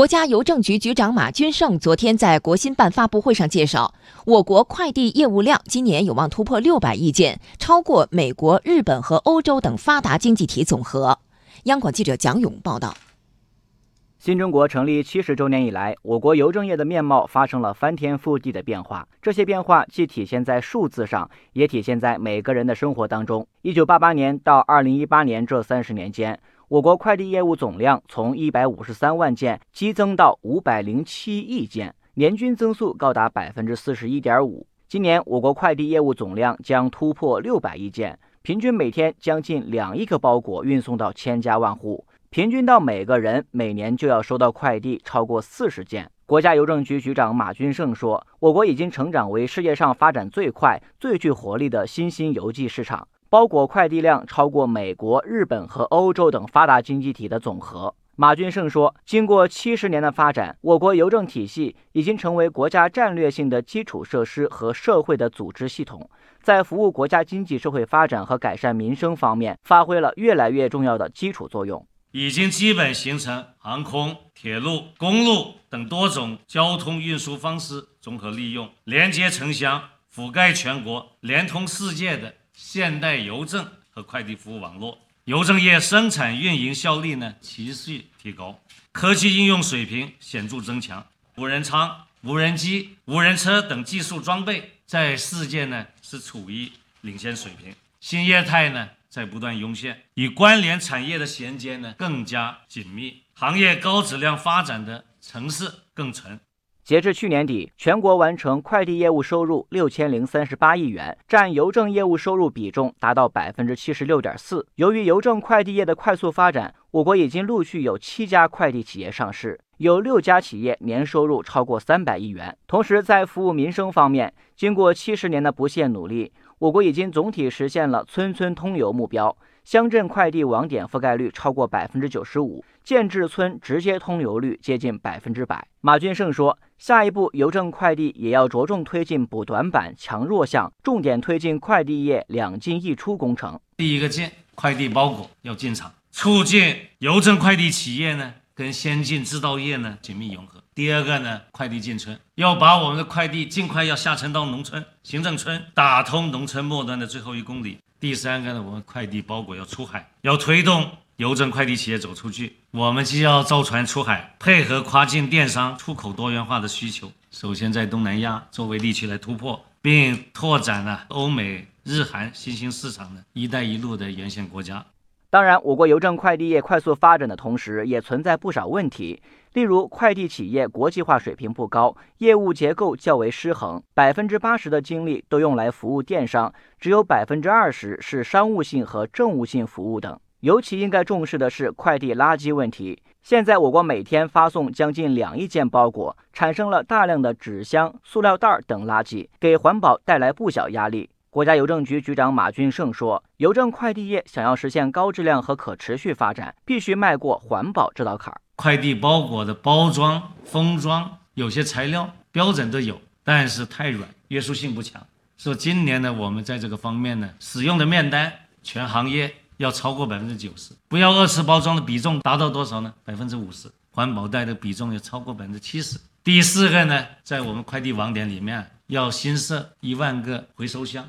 国家邮政局局长马军胜昨天在国新办发布会上介绍，我国快递业务量今年有望突破六百亿件，超过美国、日本和欧洲等发达经济体总和。央广记者蒋勇报道。新中国成立七十周年以来，我国邮政业的面貌发生了翻天覆地的变化。这些变化既体现在数字上，也体现在每个人的生活当中。一九八八年到二零一八年这三十年间，我国快递业务总量从一百五十三万件激增到五百零七亿件，年均增速高达百分之四十一点五。今年，我国快递业务总量将突破六百亿件，平均每天将近两亿个包裹运送到千家万户。平均到每个人每年就要收到快递超过四十件。国家邮政局局长马军胜说：“我国已经成长为世界上发展最快、最具活力的新兴邮寄市场，包裹快递量超过美国、日本和欧洲等发达经济体的总和。”马军胜说：“经过七十年的发展，我国邮政体系已经成为国家战略性的基础设施和社会的组织系统，在服务国家经济社会发展和改善民生方面发挥了越来越重要的基础作用。”已经基本形成航空、铁路、公路等多种交通运输方式综合利用、连接城乡、覆盖全国、连通世界的现代邮政和快递服务网络。邮政业生产运营效率呢持续提高，科技应用水平显著增强。无人仓、无人机、无人车等技术装备在世界呢是处于领先水平。新业态呢？在不断涌现，与关联产业的衔接呢更加紧密，行业高质量发展的城市更纯。截至去年底，全国完成快递业务收入六千零三十八亿元，占邮政业务收入比重达到百分之七十六点四。由于邮政快递业的快速发展，我国已经陆续有七家快递企业上市，有六家企业年收入超过三百亿元。同时，在服务民生方面，经过七十年的不懈努力。我国已经总体实现了村村通邮目标，乡镇快递网点覆盖率超过百分之九十五，建制村直接通邮率接近百分之百。马俊胜说，下一步邮政快递也要着重推进补短板、强弱项，重点推进快递业两进一出工程。第一个进，快递包裹要进场，促进邮政快递企业呢跟先进制造业呢紧密融合。第二个呢，快递进村，要把我们的快递尽快要下沉到农村、行政村，打通农村末端的最后一公里。第三个呢，我们快递包裹要出海，要推动邮政快递企业走出去。我们既要造船出海，配合跨境电商出口多元化的需求，首先在东南亚作为地区来突破，并拓展了欧美、日韩新兴市场的一带一路的沿线国家。当然，我国邮政快递业快速发展的同时，也存在不少问题。例如，快递企业国际化水平不高，业务结构较为失衡，百分之八十的精力都用来服务电商，只有百分之二十是商务性和政务性服务等。尤其应该重视的是快递垃圾问题。现在，我国每天发送将近两亿件包裹，产生了大量的纸箱、塑料袋等垃圾，给环保带来不小压力。国家邮政局局长马俊胜说：“邮政快递业想要实现高质量和可持续发展，必须迈过环保这道坎儿。快递包裹的包装、封装，有些材料标准都有，但是太软，约束性不强。说今年呢，我们在这个方面呢，使用的面单全行业要超过百分之九十，不要二次包装的比重达到多少呢？百分之五十，环保袋的比重要超过百分之七十。第四个呢，在我们快递网点里面要新设一万个回收箱。”